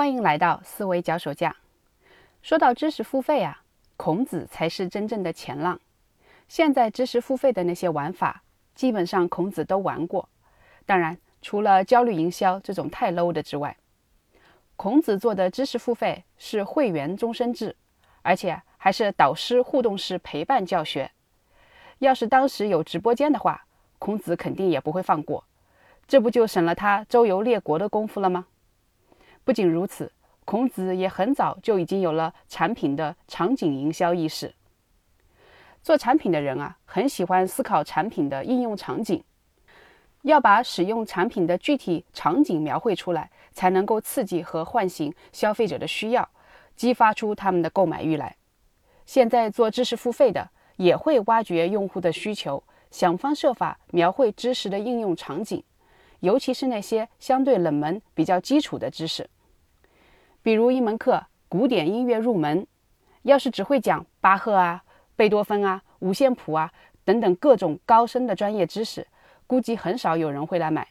欢迎来到思维脚手架。说到知识付费啊，孔子才是真正的前浪。现在知识付费的那些玩法，基本上孔子都玩过。当然，除了焦虑营销这种太 low 的之外，孔子做的知识付费是会员终身制，而且还是导师互动式陪伴教学。要是当时有直播间的话，孔子肯定也不会放过。这不就省了他周游列国的功夫了吗？不仅如此，孔子也很早就已经有了产品的场景营销意识。做产品的人啊，很喜欢思考产品的应用场景，要把使用产品的具体场景描绘出来，才能够刺激和唤醒消费者的需要，激发出他们的购买欲来。现在做知识付费的，也会挖掘用户的需求，想方设法描绘知识的应用场景，尤其是那些相对冷门、比较基础的知识。比如一门课古典音乐入门，要是只会讲巴赫啊、贝多芬啊、五线谱啊等等各种高深的专业知识，估计很少有人会来买。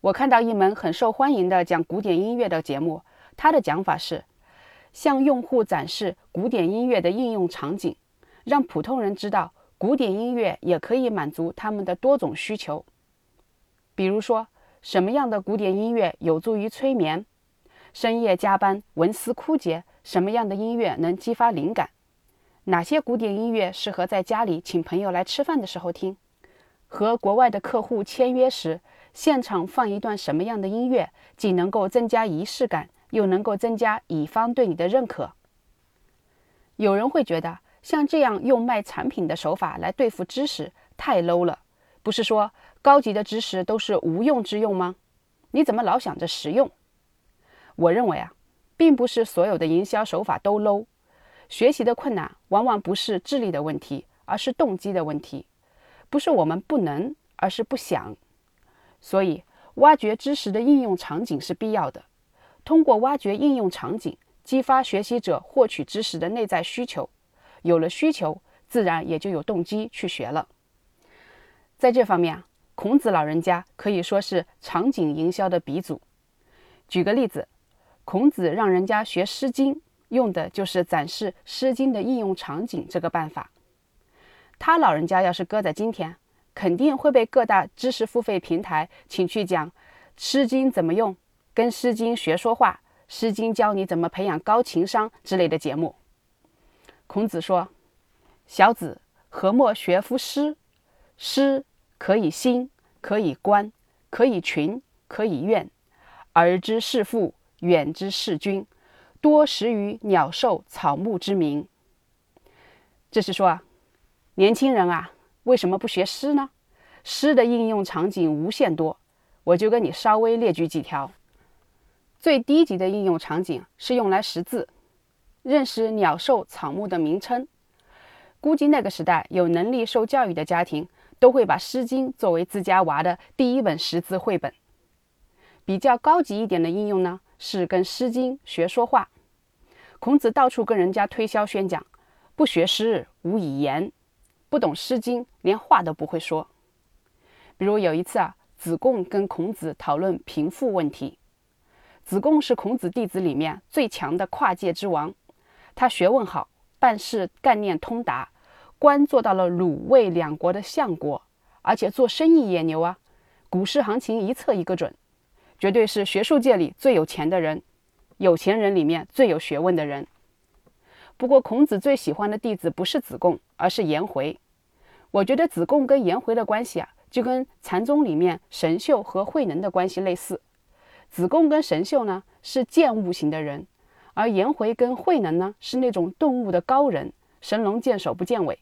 我看到一门很受欢迎的讲古典音乐的节目，他的讲法是向用户展示古典音乐的应用场景，让普通人知道古典音乐也可以满足他们的多种需求。比如说，什么样的古典音乐有助于催眠？深夜加班，文思枯竭，什么样的音乐能激发灵感？哪些古典音乐适合在家里请朋友来吃饭的时候听？和国外的客户签约时，现场放一段什么样的音乐，既能够增加仪式感，又能够增加乙方对你的认可？有人会觉得，像这样用卖产品的手法来对付知识，太 low 了。不是说高级的知识都是无用之用吗？你怎么老想着实用？我认为啊，并不是所有的营销手法都 low。学习的困难往往不是智力的问题，而是动机的问题。不是我们不能，而是不想。所以，挖掘知识的应用场景是必要的。通过挖掘应用场景，激发学习者获取知识的内在需求。有了需求，自然也就有动机去学了。在这方面啊，孔子老人家可以说是场景营销的鼻祖。举个例子。孔子让人家学《诗经》，用的就是展示《诗经》的应用场景这个办法。他老人家要是搁在今天，肯定会被各大知识付费平台请去讲《诗经》怎么用，跟《诗经》学说话，《诗经》教你怎么培养高情商之类的节目。孔子说：“小子，何莫学夫诗？诗可以兴，可以观，可以群，可以怨，而知是父。”远之视君，多识于鸟兽草木之名。这是说啊，年轻人啊，为什么不学诗呢？诗的应用场景无限多，我就跟你稍微列举几条。最低级的应用场景是用来识字，认识鸟兽草木的名称。估计那个时代有能力受教育的家庭，都会把《诗经》作为自家娃的第一本识字绘本。比较高级一点的应用呢？是跟《诗经》学说话，孔子到处跟人家推销宣讲，不学诗无以言，不懂《诗经》连话都不会说。比如有一次啊，子贡跟孔子讨论贫富问题。子贡是孔子弟子里面最强的跨界之王，他学问好，办事干念通达，官做到了鲁卫两国的相国，而且做生意也牛啊，股市行情一测一个准。绝对是学术界里最有钱的人，有钱人里面最有学问的人。不过，孔子最喜欢的弟子不是子贡，而是颜回。我觉得子贡跟颜回的关系啊，就跟禅宗里面神秀和慧能的关系类似。子贡跟神秀呢是见物型的人，而颜回跟慧能呢是那种顿悟的高人，神龙见首不见尾。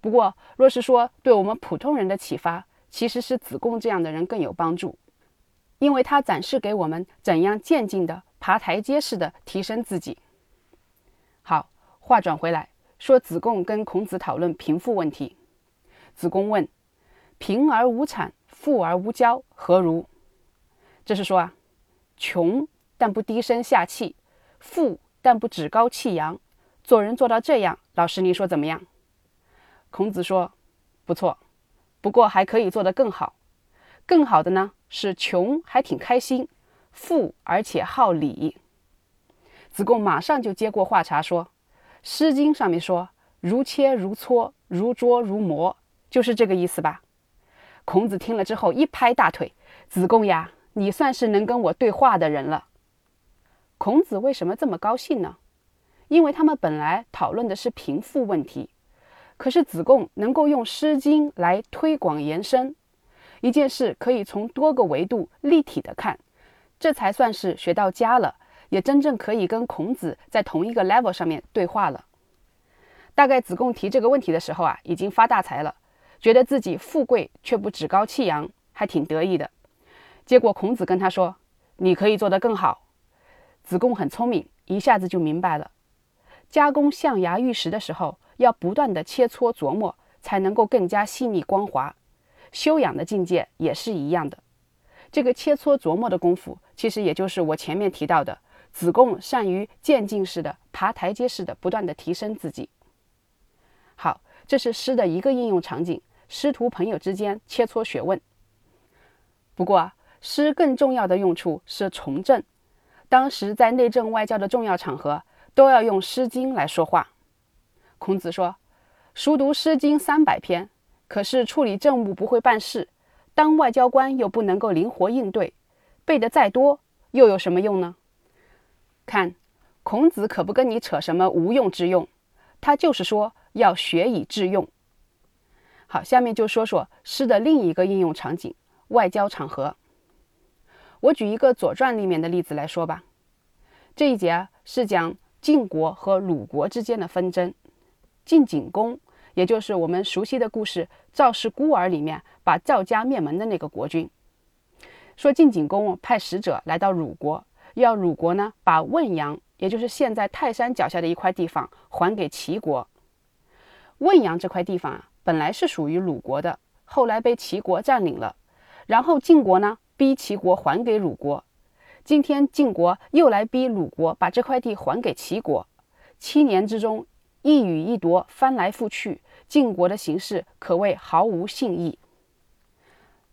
不过，若是说对我们普通人的启发，其实是子贡这样的人更有帮助。因为他展示给我们怎样渐进的爬台阶式的提升自己。好，话转回来，说子贡跟孔子讨论贫富问题。子贡问：“贫而无产，富而无骄，何如？”这是说啊，穷但不低声下气，富但不趾高气扬，做人做到这样，老师你说怎么样？孔子说：“不错，不过还可以做得更好。更好的呢？”是穷还挺开心，富而且好礼。子贡马上就接过话茬说：“《诗经》上面说‘如切如磋，如琢如磨’，就是这个意思吧？”孔子听了之后一拍大腿：“子贡呀，你算是能跟我对话的人了。”孔子为什么这么高兴呢？因为他们本来讨论的是贫富问题，可是子贡能够用《诗经》来推广延伸一件事，可以从多个维度立体的看，这才算是学到家了，也真正可以跟孔子在同一个 level 上面对话了。大概子贡提这个问题的时候啊，已经发大财了，觉得自己富贵却不趾高气扬，还挺得意的。结果孔子跟他说：“你可以做得更好。”子贡很聪明，一下子就明白了。加工象牙玉石的时候，要不断的切磋琢磨，才能够更加细腻光滑。修养的境界也是一样的。这个切磋琢磨的功夫，其实也就是我前面提到的，子贡善于渐进式的、爬台阶式的，不断的提升自己。好，这是诗的一个应用场景，师徒朋友之间切磋学问。不过，诗更重要的用处是从政。当时在内政外交的重要场合。都要用《诗经》来说话。孔子说：“熟读《诗经》三百篇，可是处理政务不会办事，当外交官又不能够灵活应对，背得再多又有什么用呢？”看，孔子可不跟你扯什么无用之用，他就是说要学以致用。好，下面就说说诗的另一个应用场景——外交场合。我举一个《左传》里面的例子来说吧。这一节是讲。晋国和鲁国之间的纷争，晋景公，也就是我们熟悉的故事《赵氏孤儿》里面把赵家灭门的那个国君，说晋景公派使者来到鲁国，要鲁国呢把汶阳，也就是现在泰山脚下的一块地方还给齐国。汶阳这块地方啊，本来是属于鲁国的，后来被齐国占领了，然后晋国呢逼齐国还给鲁国。今天晋国又来逼鲁国把这块地还给齐国，七年之中一语一夺，翻来覆去，晋国的形势可谓毫无信义。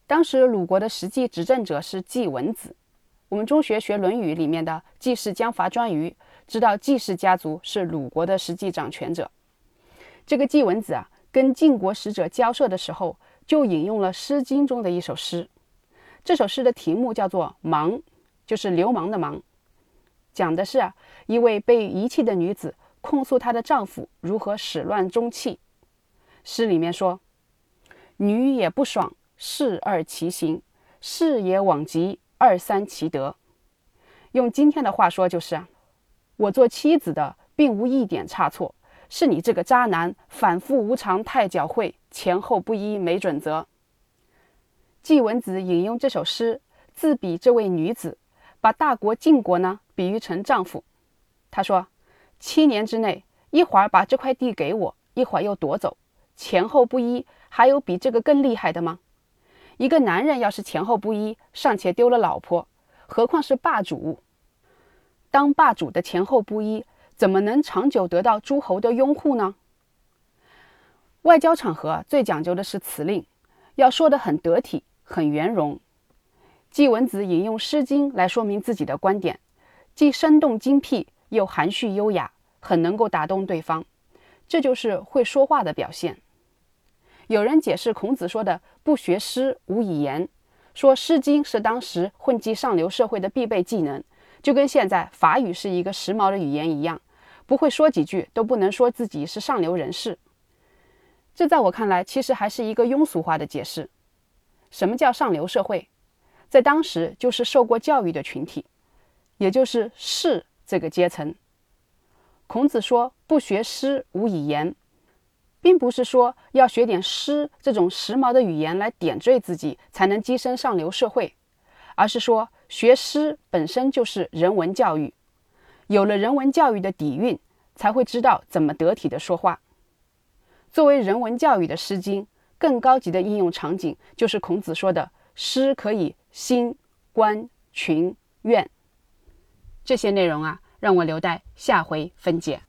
当时鲁国的实际执政者是季文子，我们中学学《论语》里面的季氏将伐颛臾，知道季氏家族是鲁国的实际掌权者。这个季文子啊，跟晋国使者交涉的时候，就引用了《诗经》中的一首诗，这首诗的题目叫做《芒》。就是流氓的氓，讲的是啊，一位被遗弃的女子控诉她的丈夫如何始乱终弃。诗里面说：“女也不爽，事二其行；事也往极，二三其德。”用今天的话说就是，我做妻子的并无一点差错，是你这个渣男反复无常，太狡猾，前后不一，没准则。季文子引用这首诗，自比这位女子。把大国晋国呢比喻成丈夫，他说：“七年之内，一会儿把这块地给我，一会儿又夺走，前后不一，还有比这个更厉害的吗？一个男人要是前后不一，尚且丢了老婆，何况是霸主？当霸主的前后不一，怎么能长久得到诸侯的拥护呢？外交场合最讲究的是辞令，要说得很得体，很圆融。”季文子引用《诗经》来说明自己的观点，既生动精辟，又含蓄优雅，很能够打动对方。这就是会说话的表现。有人解释孔子说的“不学诗，无以言”，说《诗经》是当时混迹上流社会的必备技能，就跟现在法语是一个时髦的语言一样，不会说几句都不能说自己是上流人士。这在我看来，其实还是一个庸俗化的解释。什么叫上流社会？在当时，就是受过教育的群体，也就是士这个阶层。孔子说“不学诗，无以言”，并不是说要学点诗这种时髦的语言来点缀自己，才能跻身上流社会，而是说学诗本身就是人文教育，有了人文教育的底蕴，才会知道怎么得体的说话。作为人文教育的《诗经》，更高级的应用场景就是孔子说的诗可以。兴、观、群、怨，这些内容啊，让我留待下回分解。